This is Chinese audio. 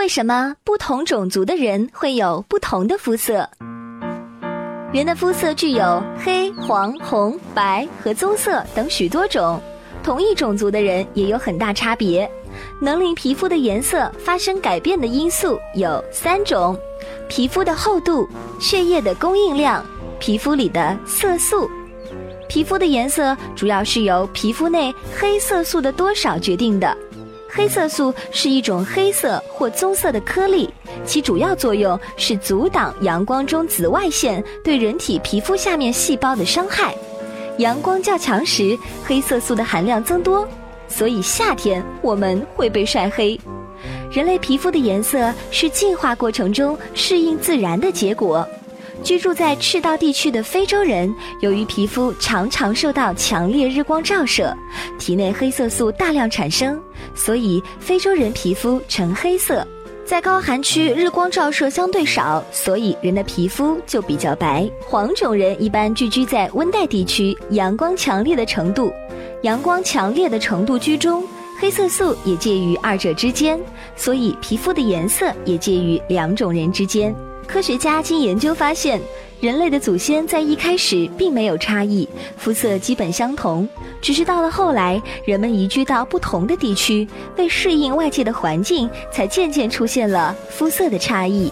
为什么不同种族的人会有不同的肤色？人的肤色具有黑、黄、红、白和棕色等许多种，同一种族的人也有很大差别。能令皮肤的颜色发生改变的因素有三种：皮肤的厚度、血液的供应量、皮肤里的色素。皮肤的颜色主要是由皮肤内黑色素的多少决定的。黑色素是一种黑色或棕色的颗粒，其主要作用是阻挡阳光中紫外线对人体皮肤下面细胞的伤害。阳光较强时，黑色素的含量增多，所以夏天我们会被晒黑。人类皮肤的颜色是进化过程中适应自然的结果。居住在赤道地区的非洲人，由于皮肤常常受到强烈日光照射，体内黑色素大量产生，所以非洲人皮肤呈黑色。在高寒区，日光照射相对少，所以人的皮肤就比较白。黄种人一般聚居在温带地区，阳光强烈的程度，阳光强烈的程度居中，黑色素也介于二者之间，所以皮肤的颜色也介于两种人之间。科学家经研究发现，人类的祖先在一开始并没有差异，肤色基本相同。只是到了后来，人们移居到不同的地区，为适应外界的环境，才渐渐出现了肤色的差异。